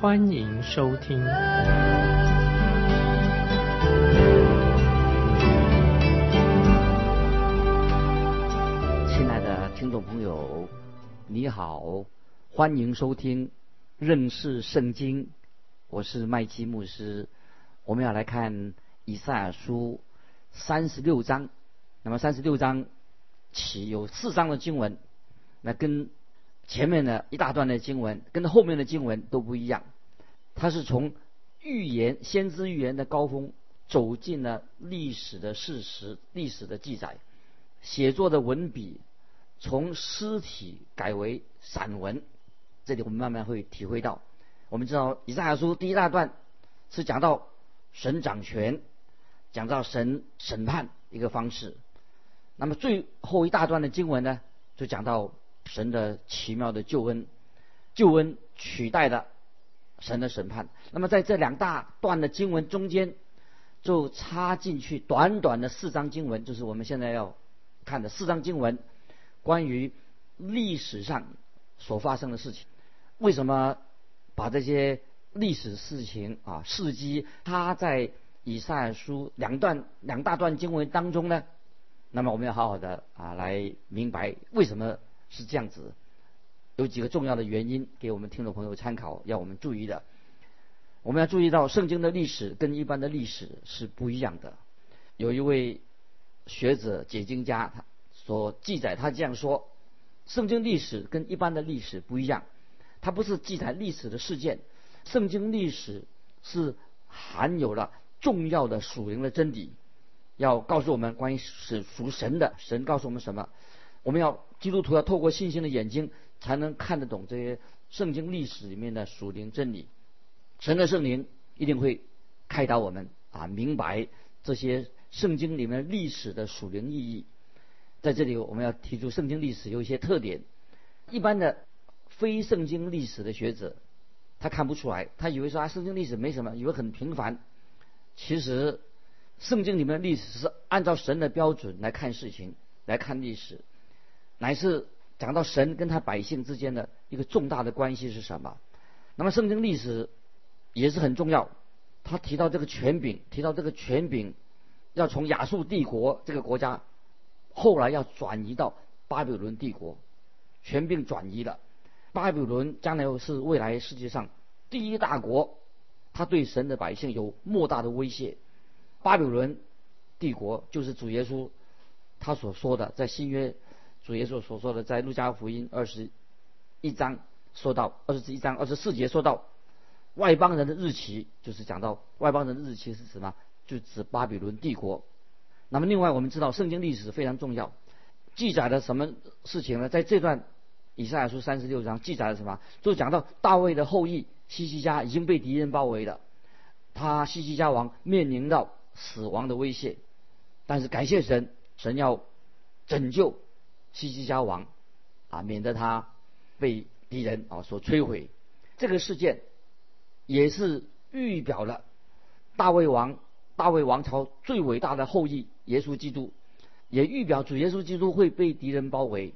欢迎收听。亲爱的听众朋友，你好，欢迎收听认识圣经。我是麦基牧师，我们要来看以赛亚书三十六章。那么三十六章起有四章的经文，那跟前面的一大段的经文，跟后面的经文都不一样。他是从预言、先知预言的高峰，走进了历史的事实、历史的记载，写作的文笔从诗体改为散文。这里我们慢慢会体会到。我们知道以赛亚书第一大段是讲到神掌权，讲到神审判一个方式。那么最后一大段的经文呢，就讲到神的奇妙的救恩，救恩取代了神的审判。那么在这两大段的经文中间，就插进去短短的四章经文，就是我们现在要看的四章经文，关于历史上所发生的事情。为什么把这些历史事情啊事迹，它在以赛亚书两段两大段经文当中呢？那么我们要好好的啊来明白为什么是这样子，有几个重要的原因给我们听众朋友参考，要我们注意的。我们要注意到圣经的历史跟一般的历史是不一样的。有一位学者解经家他所记载，他这样说：圣经历史跟一般的历史不一样，它不是记载历史的事件，圣经历史是含有了重要的属灵的真理。要告诉我们关于是属神的神告诉我们什么？我们要基督徒要透过信心的眼睛才能看得懂这些圣经历史里面的属灵真理。神的圣灵一定会开导我们啊，明白这些圣经里面历史的属灵意义。在这里我们要提出圣经历史有一些特点。一般的非圣经历史的学者他看不出来，他以为说啊圣经历史没什么，以为很平凡。其实。圣经里面的历史是按照神的标准来看事情，来看历史，乃是讲到神跟他百姓之间的一个重大的关系是什么。那么圣经历史也是很重要，他提到这个权柄，提到这个权柄要从亚述帝国这个国家，后来要转移到巴比伦帝国，权柄转移了，巴比伦将来是未来世界上第一大国，他对神的百姓有莫大的威胁。巴比伦帝国就是主耶稣他所说的，在新约主耶稣所说的，在路加福音二十一章说到二十一章二十四节说到外邦人的日期，就是讲到外邦人的日期是什么？就指巴比伦帝国。那么另外我们知道圣经历史非常重要，记载了什么事情呢？在这段以赛亚书三十六章记载了什么？就讲到大卫的后裔西西家已经被敌人包围了，他西西家王面临到。死亡的威胁，但是感谢神，神要拯救西西家王啊，免得他被敌人啊所摧毁。这个事件也是预表了大卫王、大卫王朝最伟大的后裔耶稣基督，也预表主耶稣基督会被敌人包围。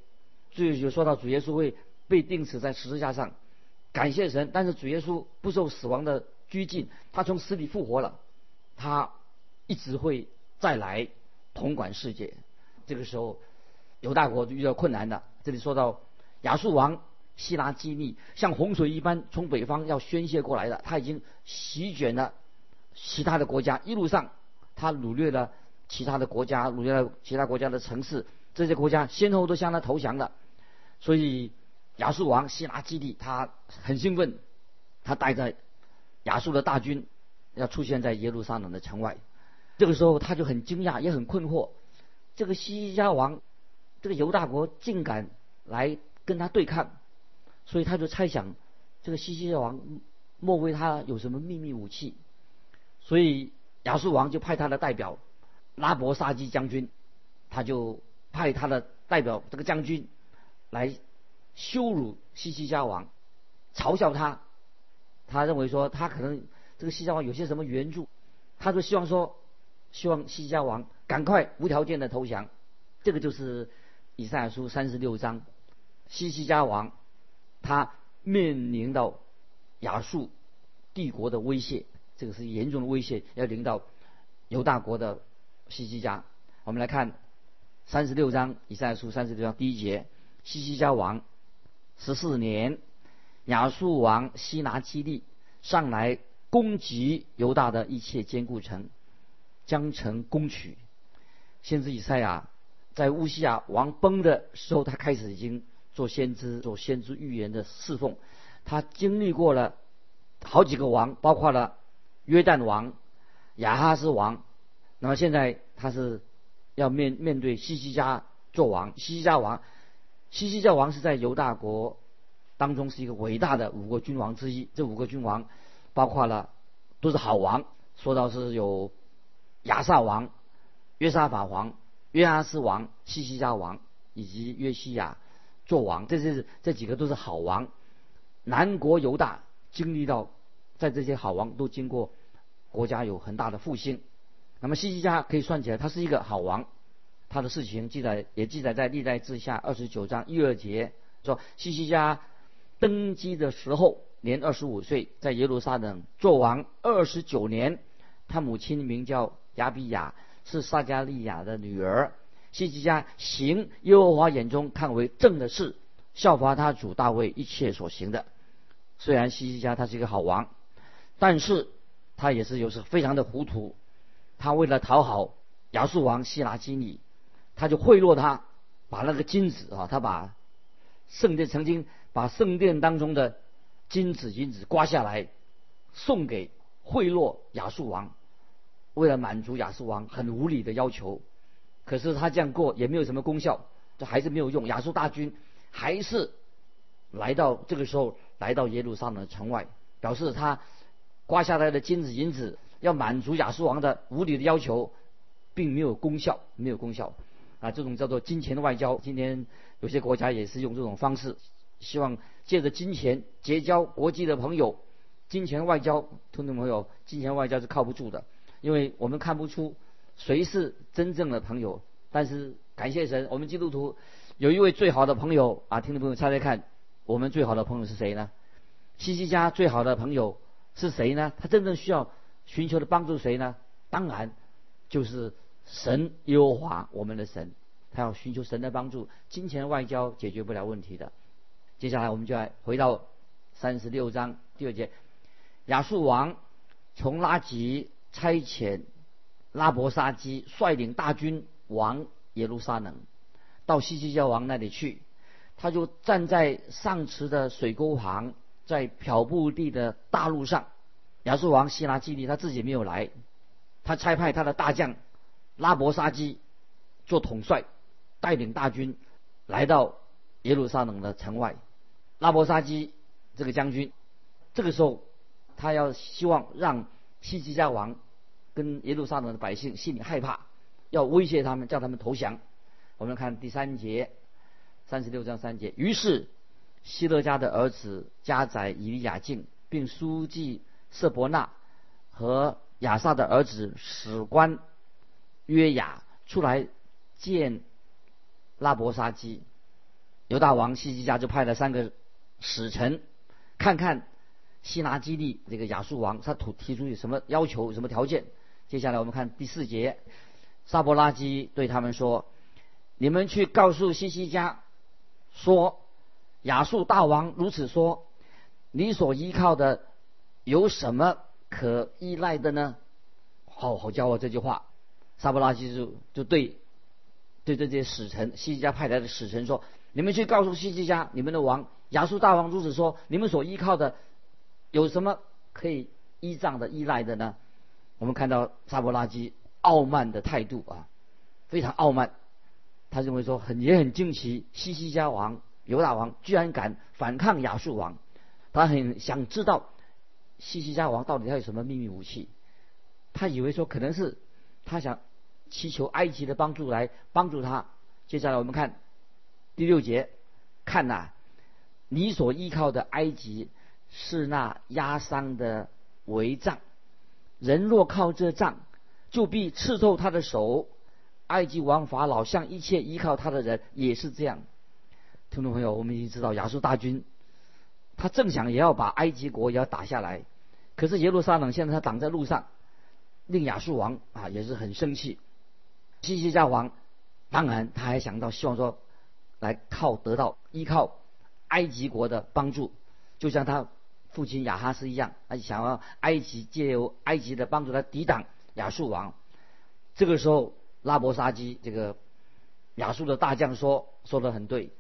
最后就说到主耶稣会被钉死在十字架上，感谢神，但是主耶稣不受死亡的拘禁，他从死里复活了，他。一直会再来统管世界。这个时候，犹大国就遇到困难了。这里说到亚述王希拉基利像洪水一般从北方要宣泄过来的，他已经席卷了其他的国家，一路上他掳掠了其他的国家，掳掠了其他国家的城市，这些国家先后都向他投降了。所以亚述王希拉基利他很兴奋，他带着亚述的大军要出现在耶路撒冷的城外。这个时候他就很惊讶，也很困惑。这个西西家王，这个犹大国竟敢来跟他对抗，所以他就猜想，这个西西家王莫非他有什么秘密武器？所以亚述王就派他的代表拉伯沙基将军，他就派他的代表这个将军来羞辱西西家王，嘲笑他。他认为说他可能这个西家王有些什么援助，他就希望说，希望西西家王赶快无条件的投降。这个就是以赛亚书三十六章，西西家王他面临到亚述帝国的威胁，这个是严重的威胁，要临到犹大国的西西家。我们来看三十六章以赛亚书三十六章第一节，西西家王十四年。亚述王西拿基利上来攻击犹大的一切坚固城，将城攻取。先知以赛亚在乌西亚王崩的时候，他开始已经做先知、做先知预言的侍奉。他经历过了好几个王，包括了约旦王、亚哈斯王。那么现在他是要面面对西西家做王。西西家王，西西家王是在犹大国。当中是一个伟大的五个君王之一，这五个君王包括了都是好王。说到是有亚萨王、约沙法王、约阿斯王、西西家王以及约西亚做王，这是这几个都是好王。南国犹大经历到在这些好王都经过国家有很大的复兴。那么西西家可以算起来，他是一个好王，他的事情记载也记载在历代志下二十九章一二节，说西西家。登基的时候年二十五岁，在耶路撒冷做王二十九年。他母亲名叫亚比亚，是撒加利亚的女儿。希西家行耶和华眼中看为正的事，效法他主大卫一切所行的。虽然希西家他是一个好王，但是他也是有时非常的糊涂。他为了讨好亚述王希拉基尼，他就贿赂他，把那个金子啊，他把圣殿曾经。把圣殿当中的金子银子刮下来，送给贿赂亚述王，为了满足亚述王很无理的要求，可是他这样过也没有什么功效，这还是没有用。亚述大军还是来到这个时候来到耶路撒冷城外，表示他刮下来的金子银子要满足亚述王的无理的要求，并没有功效，没有功效啊！这种叫做金钱的外交，今天有些国家也是用这种方式。希望借着金钱结交国际的朋友，金钱外交，听众朋友，金钱外交是靠不住的，因为我们看不出谁是真正的朋友。但是感谢神，我们基督徒有一位最好的朋友啊！听众朋友猜猜看，我们最好的朋友是谁呢？西西家最好的朋友是谁呢？他真正需要寻求的帮助谁呢？当然就是神耶和华，我们的神，他要寻求神的帮助，金钱外交解决不了问题的。接下来我们就来回到三十六章第二节，亚述王从拉吉差遣拉伯沙基率领大军往耶路撒冷，到西西家王那里去。他就站在上池的水沟旁，在漂布地的大路上。亚述王希拉基利他自己没有来，他差派他的大将拉伯沙基做统帅，带领大军来到耶路撒冷的城外。拉伯沙基这个将军，这个时候他要希望让西西家王跟耶路撒冷的百姓心里害怕，要威胁他们，叫他们投降。我们看第三节，三十六章三节。于是希勒家的儿子加宰以利亚敬，并书记瑟伯纳和亚萨的儿子史官约雅出来见拉伯沙基，犹大王西西家就派了三个。使臣看看希拿基利这个亚述王，他提提出有什么要求、什么条件？接下来我们看第四节，萨伯拉基对他们说：“你们去告诉西西家，说亚述大王如此说，你所依靠的有什么可依赖的呢？”好好教我这句话。萨伯拉基就就对对这些使臣西西家派来的使臣说：“你们去告诉西西家，你们的王。”亚述大王如此说：“你们所依靠的有什么可以依仗的、依赖的呢？”我们看到萨伯拉基傲慢的态度啊，非常傲慢。他认为说很也很惊奇，西西家王犹大王居然敢反抗亚述王。他很想知道西西家王到底他有什么秘密武器。他以为说可能是他想祈求埃及的帮助来帮助他。接下来我们看第六节，看呐，你所依靠的埃及是那压伤的围帐，人若靠这杖，就必刺透他的手。埃及王法老向一切依靠他的人也是这样。听众朋友，我们已经知道亚述大军，他正想也要把埃及国也要打下来，可是耶路撒冷现在他挡在路上，令亚述王啊也是很生气。西西家王当然他还想到希望说，来靠得到依靠埃及国的帮助，就像他父亲亚哈斯一样，他想要埃及借由埃及的帮助来抵挡亚述王。这个时候。拉伯沙基这个亚述的大将说说的很对，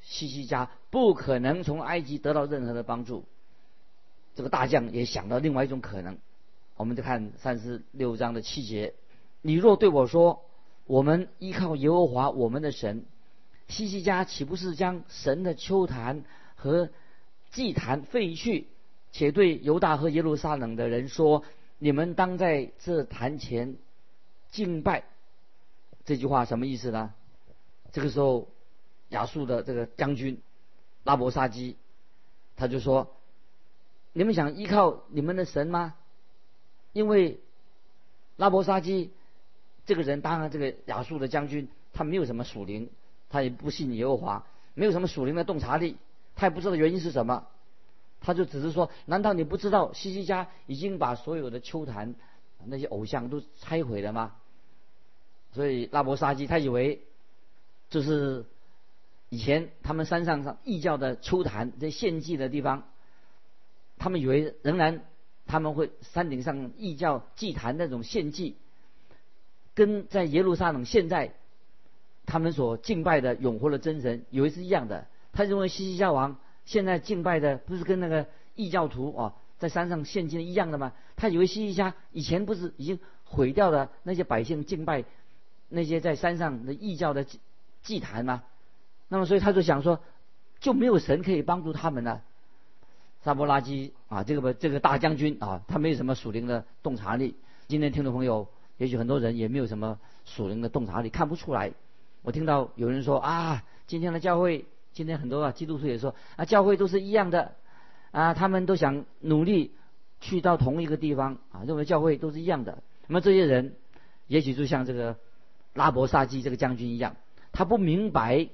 西西家不可能从埃及得到任何的帮助。这个大将也想到另外一种可能，我们就看三十六章的七节：你若对我说，我们依靠耶和华我们的神，西西家岂不是将神的秋坛和祭坛废去，且对犹大和耶路撒冷的人说，你们当在这坛前敬拜？这句话什么意思呢？这个时候，亚述的这个将军拉伯沙基，他就说：“你们想依靠你们的神吗？”因为拉伯沙基这个人，当然这个亚述的将军，他没有什么属灵，他也不信耶和华，没有什么属灵的洞察力，他也不知道原因是什么，他就只是说：“难道你不知道西西家已经把所有的秋坛那些偶像都拆毁了吗？”所以拉伯沙基他以为，就是以前他们山上上异教的秋坛这献祭的地方，他们以为仍然他们会山顶上异教祭坛那种献祭，跟在耶路撒冷现在他们所敬拜的永活的真神以为是一样的。他认为西西家王现在敬拜的不是跟那个异教徒啊在山上献祭一样的吗？他以为西西家以前不是已经毁掉了那些百姓敬拜。那些在山上的异教的祭祭坛吗？那么所以他就想说，就没有神可以帮助他们呢？沙波拉基啊，这个这个大将军啊，他没有什么属灵的洞察力。今天听众朋友，也许很多人也没有什么属灵的洞察力，看不出来。我听到有人说啊，今天的教会，今天很多啊基督徒也说啊，教会都是一样的啊，他们都想努力去到同一个地方啊，认为教会都是一样的。那么这些人，也许就像这个。拉伯沙基这个将军一样，他不明白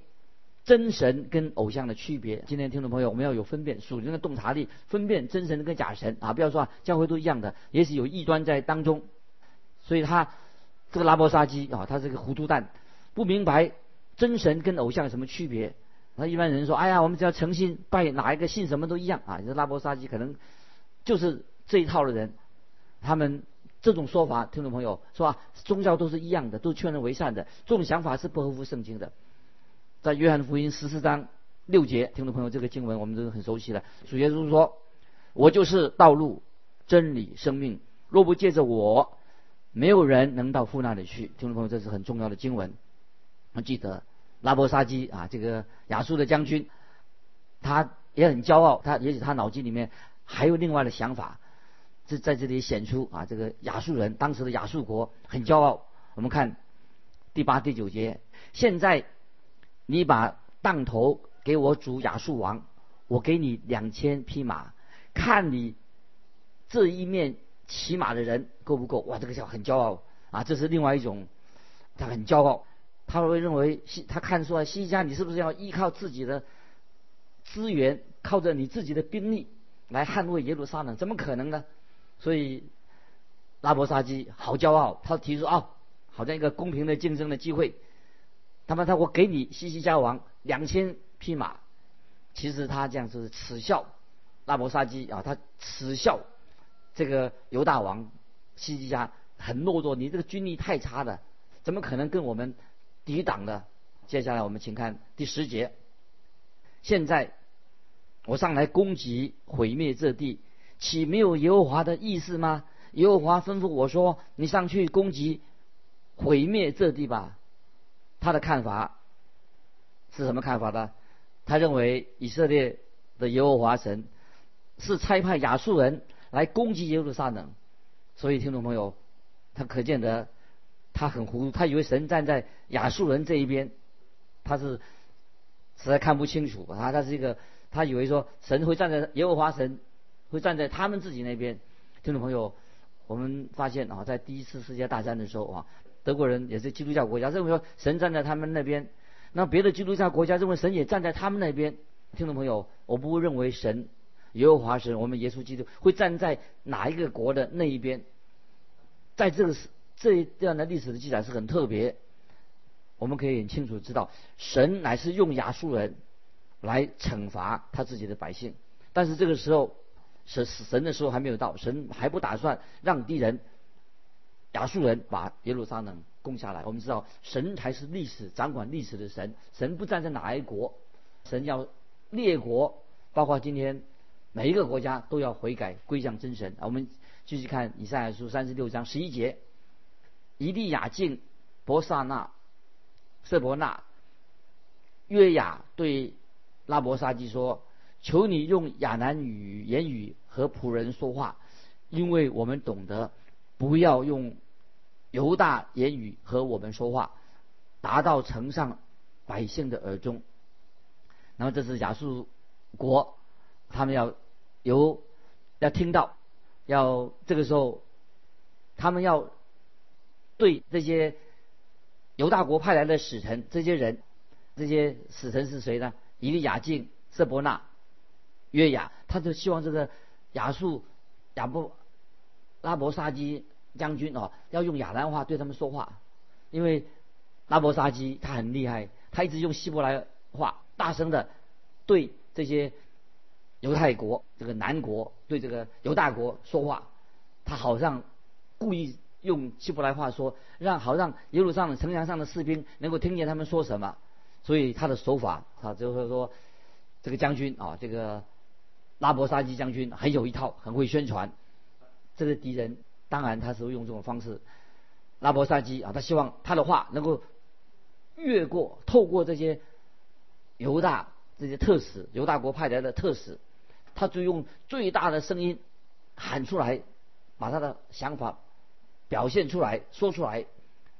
真神跟偶像的区别。今天听众朋友，我们要有分辨属灵的洞察力，分辨真神跟假神啊！不要说啊教会都一样的，也许有异端在当中。所以他这个拉伯沙基啊，他是个糊涂蛋，不明白真神跟偶像有什么区别。那一般人说：“哎呀，我们只要诚信拜哪一个信什么都一样啊！”这拉伯沙基可能就是这一套的人，他们。这种说法，听众朋友是吧？宗教都是一样的，都劝人为善的。这种想法是不合乎圣经的。在约翰福音十四章六节，听众朋友，这个经文我们都很熟悉了。主耶稣说：“我就是道路、真理、生命，若不借着我，没有人能到父那里去。”听众朋友，这是很重要的经文。记得拉伯沙基啊，这个亚述的将军，他也很骄傲，他也许他脑筋里面还有另外的想法。这在这里显出啊，这个亚述人当时的亚述国很骄傲。我们看第八、第九节，现在你把当头给我主亚述王，我给你两千匹马，看你这一面骑马的人够不够？哇，这个叫很骄傲啊！这是另外一种，他很骄傲，他会认为西他看出来西西家你是不是要依靠自己的资源，靠着你自己的兵力来捍卫耶路撒冷？怎么可能呢？所以拉伯沙基好骄傲，他提出啊，好像一个公平的竞争的机会。他们他我给你西西家王两千匹马，其实他这样是耻笑拉伯沙基啊，他耻笑这个犹大王西西家很懦弱，你这个军力太差了，怎么可能跟我们抵挡的？接下来我们请看第十节，现在我上来攻击毁灭这地。岂没有耶和华的意思吗？耶和华吩咐我说：“你上去攻击、毁灭这地吧。”他的看法是什么看法呢？他认为以色列的耶和华神是差派亚述人来攻击耶路撒冷。所以，听众朋友，他可见得他很糊涂，他以为神站在亚述人这一边，他是实在看不清楚啊，他是一个他以为说神会站在耶和华神会站在他们自己那边。听众朋友，我们发现啊，在第一次世界大战的时候啊，德国人也是基督教国家，认为说神站在他们那边，那别的基督教国家认为神也站在他们那边。听众朋友，我不会认为神耶和华神，我们耶稣基督会站在哪一个国的那一边。在这个时这这样的历史的记载是很特别，我们可以很清楚知道，神乃是用亚述人来惩罚他自己的百姓。但是这个时候，神神的时候还没有到，神还不打算让敌人亚述人把耶路撒冷攻下来。我们知道，神才是历史掌管历史的神，神不站在哪一国，神要。列国，包括今天每一个国家都要悔改归向真神。我们继续看以赛亚书三十六章十一节：伊利亚敬、伯萨纳、瑟伯纳、约雅对拉伯沙基说：“求你用亚南语言语和仆人说话，因为我们懂得，不要用犹大言语和我们说话，达到城上百姓的耳中。”然后这是亚述国，他们要由要听到，要这个时候，他们要对这些犹大国派来的使臣，这些人，这些使臣是谁呢？以利亚敬、色伯纳、约雅，他就希望这个亚述亚布拉伯沙基将军哦，要用亚兰话对他们说话，因为拉伯沙基他很厉害，他一直用希伯来话。大声的对这些犹太国、这个南国对这个犹大国说话，他好像故意用希伯来话说，让好让耶路撒冷城墙上的士兵能够听见他们说什么。所以他的手法啊，就是说这个将军啊，这个拉伯沙基将军很有一套，很会宣传。这个敌人当然他是用这种方式，拉伯沙基啊，他希望他的话能够越过、透过这些。犹大这些特使，犹大国派来的特使，他就用最大的声音喊出来，把他的想法表现出来，说出来，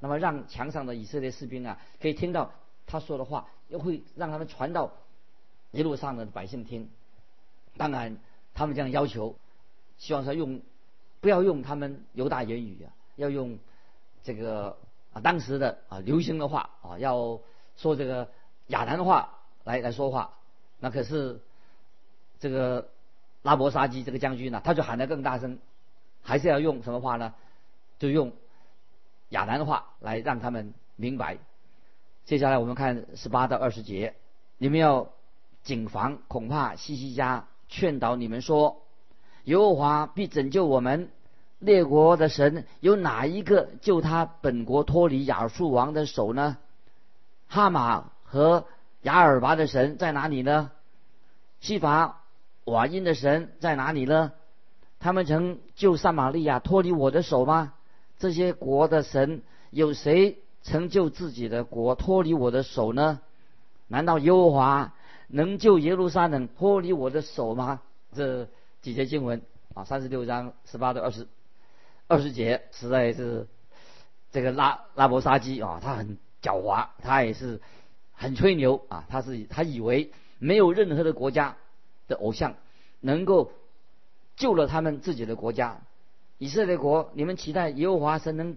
那么让墙上的以色列士兵啊可以听到他说的话，又会让他们传到一路上的百姓听。当然，他们这样要求，希望说用不要用他们犹大言语啊，要用这个啊当时的啊流行的话啊，要说这个亚兰话。来来说话，那可是这个拉伯沙基这个将军呢，他就喊得更大声，还是要用什么话呢？就用亚兰话来让他们明白。接下来我们看十八到二十节，你们要谨防，恐怕西西家劝导你们说：耶和华必拯救我们列国的神，有哪一个救他本国脱离亚述王的手呢？哈马和。雅尔拔的神在哪里呢？西法瓦因的神在哪里呢？他们曾救撒玛利亚脱离我的手吗？这些国的神有谁曾救自己的国脱离我的手呢？难道耶和华能救耶路撒冷脱离我的手吗？这几节经文啊，三十六章十八到二十二十节，实在是这个拉拉伯沙基啊，他很狡猾，他也是。很吹牛啊！他是他以为没有任何的国家的偶像能够救了他们自己的国家，以色列国，你们期待耶和华神能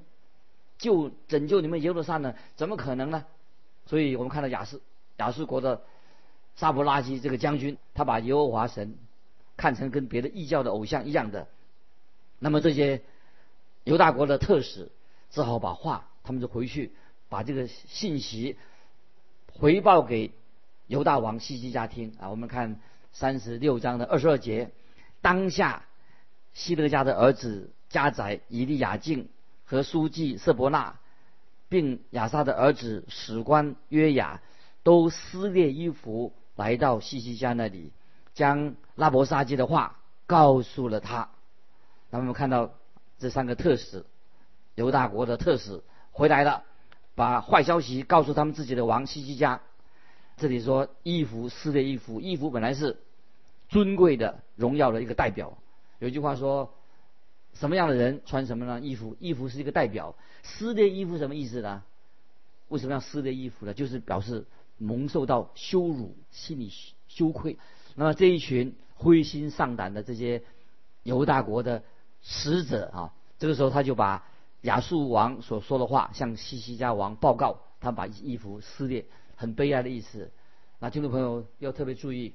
救拯救你们耶路撒冷，怎么可能呢？所以我们看到亚述亚述国的沙伯拉基这个将军，他把耶和华神看成跟别的异教的偶像一样的，那么这些犹大国的特使只好把话，他们就回去把这个信息。回报给犹大王西西家听啊！我们看三十六章的二十二节，当下希德家的儿子加宰、以利亚敬和书记瑟伯纳，并亚撒的儿子史官约雅，都撕裂衣服来到西西家那里，将拉伯沙基的话告诉了他。那我们看到这三个特使，犹大国的特使回来了。把坏消息告诉他们自己的王西西家。这里说衣服撕裂衣服，衣服本来是尊贵的、荣耀的一个代表。有一句话说：“什么样的人穿什么样的衣服？衣服是一个代表。撕裂衣服什么意思呢？为什么要撕裂衣服呢？就是表示蒙受到羞辱，心里羞愧。那么这一群灰心丧胆的这些犹大国的使者啊，这个时候他就把亚述王所说的话向西西家王报告，他把衣服撕裂，很悲哀的意思。那听众朋友要特别注意，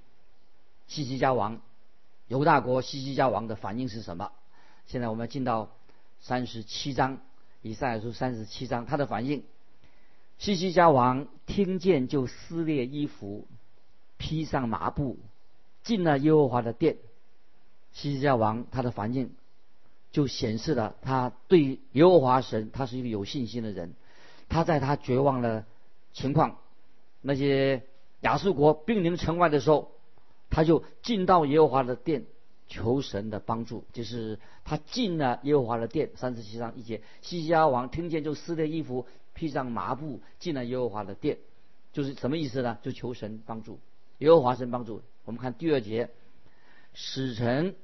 西西家王犹大国西西家王的反应是什么？现在我们进到三十七章，以赛亚书三十七章，他的反应。西西家王听见就撕裂衣服，披上麻布，进了耶和华的殿。西西家王他的反应，就显示了他对耶和华神他是一个有信心的人。他在他绝望的情况，那些亚述国兵临城外的时候，他就进到耶和华的殿求神的帮助。就是他进了耶和华的殿，三十七章一节，西西阿王听见就撕裂衣服。披上麻布进了耶和华的殿，就是什么意思呢？就求神帮助，耶和华神帮助。我们看第二节，使臣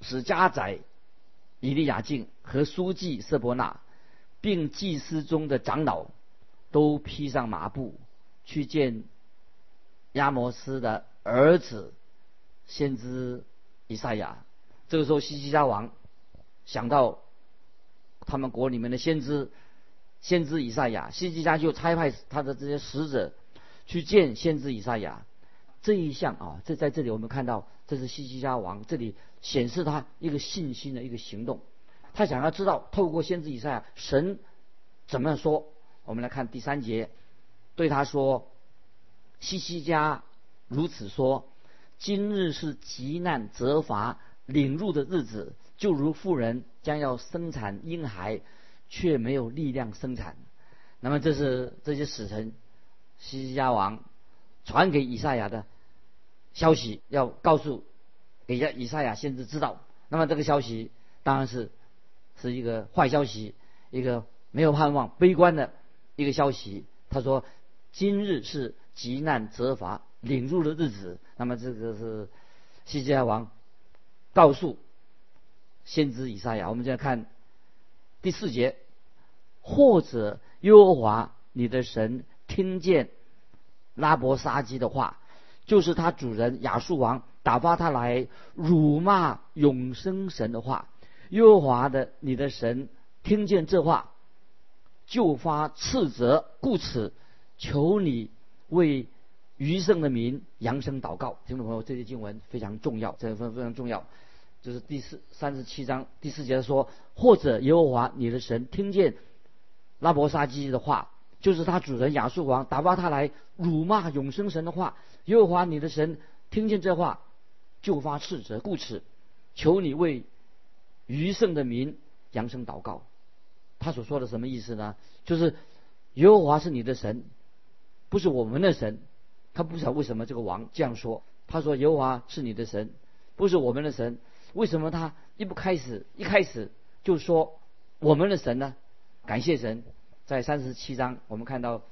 使家宰以利亚敬和书记色伯纳，并祭司中的长老都披上麻布去见亚摩斯的儿子先知以赛亚。这个时候，西西家王想到他们国里面的先知。先知以赛亚，西西家就差派他的这些使者去见先知以赛亚。这一项啊，这在这里我们看到，这是西西家王这里显示他一个信心的一个行动。他想要知道透过先知以赛亚，神怎么样说？我们来看第三节，对他说：“西西家如此说，今日是极难责罚领入的日子，就如妇人将要生产婴孩。”却没有力量生产，那么这是这些使臣西西家王传给以赛亚的消息，要告诉给亚以赛亚先知知道。那么这个消息当然是是一个坏消息，一个没有盼望、悲观的一个消息。他说：“今日是极难责罚领入的日子。”那么这个是西西亚王告诉先知以赛亚。我们现在看第四节。或者耶和华你的神听见拉伯沙基的话，就是他主人亚述王打发他来辱骂永生神的话。耶和华的你的神听见这话，就发斥责，故此求你为余生的民扬声祷告。听众朋友，这些经文非常重要，这非常非常重要。这是第四三十七章第四节说，或者耶和华你的神听见。拉伯沙基的话，就是他主人亚述王打发他来辱骂永生神的话。耶和华你的神听见这话，就发斥责，故此求你为余剩的民扬声祷告。他所说的什么意思呢？就是耶和华是你的神，不是我们的神。他不知道为什么这个王这样说。他说耶和华是你的神，不是我们的神。为什么他一不开始一开始就说我们的神呢？感谢神，在三十七章，我们看到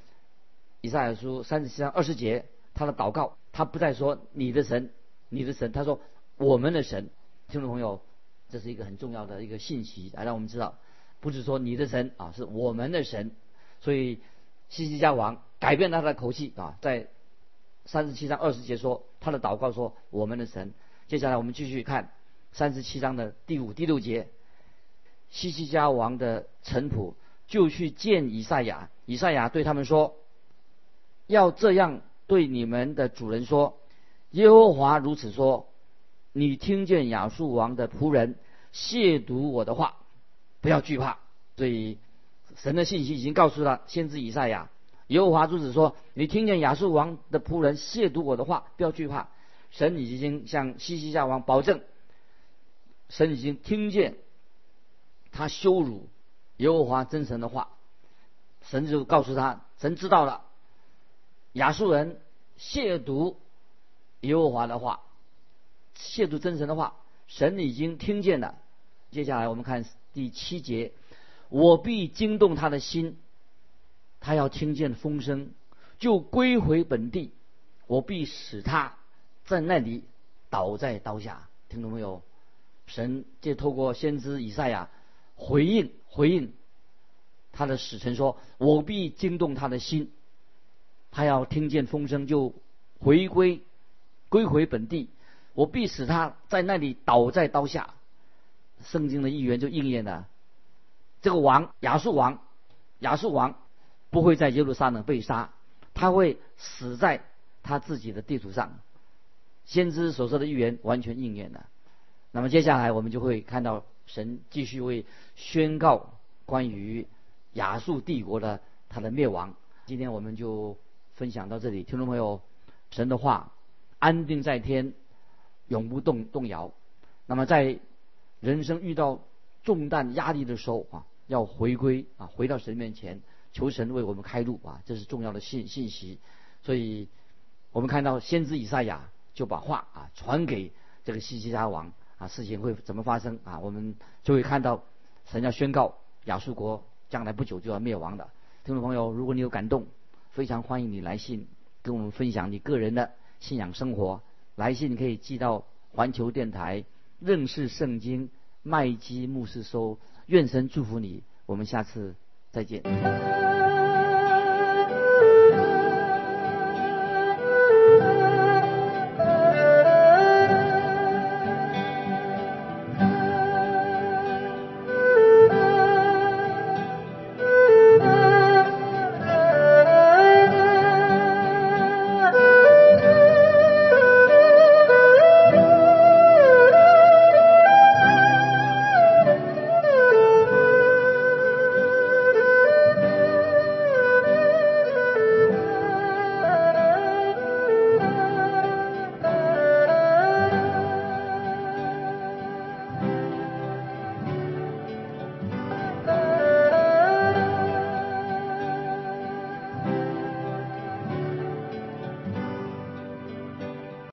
以赛亚书三十七章二十节，他的祷告，他不再说你的神，你的神，他说我们的神。听众朋友，这是一个很重要的一个信息，来让我们知道，不是说你的神啊，是我们的神。所以西西家王改变他的口气啊，在三十七章二十节说他的祷告说我们的神。接下来我们继续看三十七章的第五、第六节。西西家王的臣仆就去见以赛亚，以赛亚对他们说：“要这样对你们的主人说，耶和华如此说：你听见亚述王的仆人亵渎我的话，不要惧怕。所以神的信息已经告诉了先知以赛亚，耶和华主子说：你听见亚述王的仆人亵渎我的话，不要惧怕。神已经向西西夏王保证，神已经听见。”他羞辱耶和华真神的话，神就告诉他，神知道了亚述人亵渎耶和华的话，亵渎真神的话，神已经听见了。接下来我们看第七节，我必惊动他的心，他要听见风声，就归回本地，我必使他在那里倒在刀下。听懂没有？神就透过先知以赛亚回应回应他的使臣说：“我必惊动他的心，他要听见风声就回归归回本地，我必使他在那里倒在刀下。”圣经的预言就应验了。这个王亚述王亚述王不会在耶路撒冷被杀，他会死在他自己的地图上。先知所说的预言完全应验了。那么接下来我们就会看到神继续为宣告关于亚述帝国的它的灭亡。今天我们就分享到这里，听众朋友，神的话安定在天，永不动动摇。那么在人生遇到重担压力的时候啊，要回归啊，回到神面前，求神为我们开路啊，这是重要的信信息。所以我们看到先知以赛亚就把话啊传给这个西西沙王。啊，事情会怎么发生啊？我们就会看到神要宣告亚述国将来不久就要灭亡的。听众朋友，如果你有感动，非常欢迎你来信跟我们分享你个人的信仰生活。来信可以寄到环球电台认识圣经麦基牧师收。愿神祝福你，我们下次再见。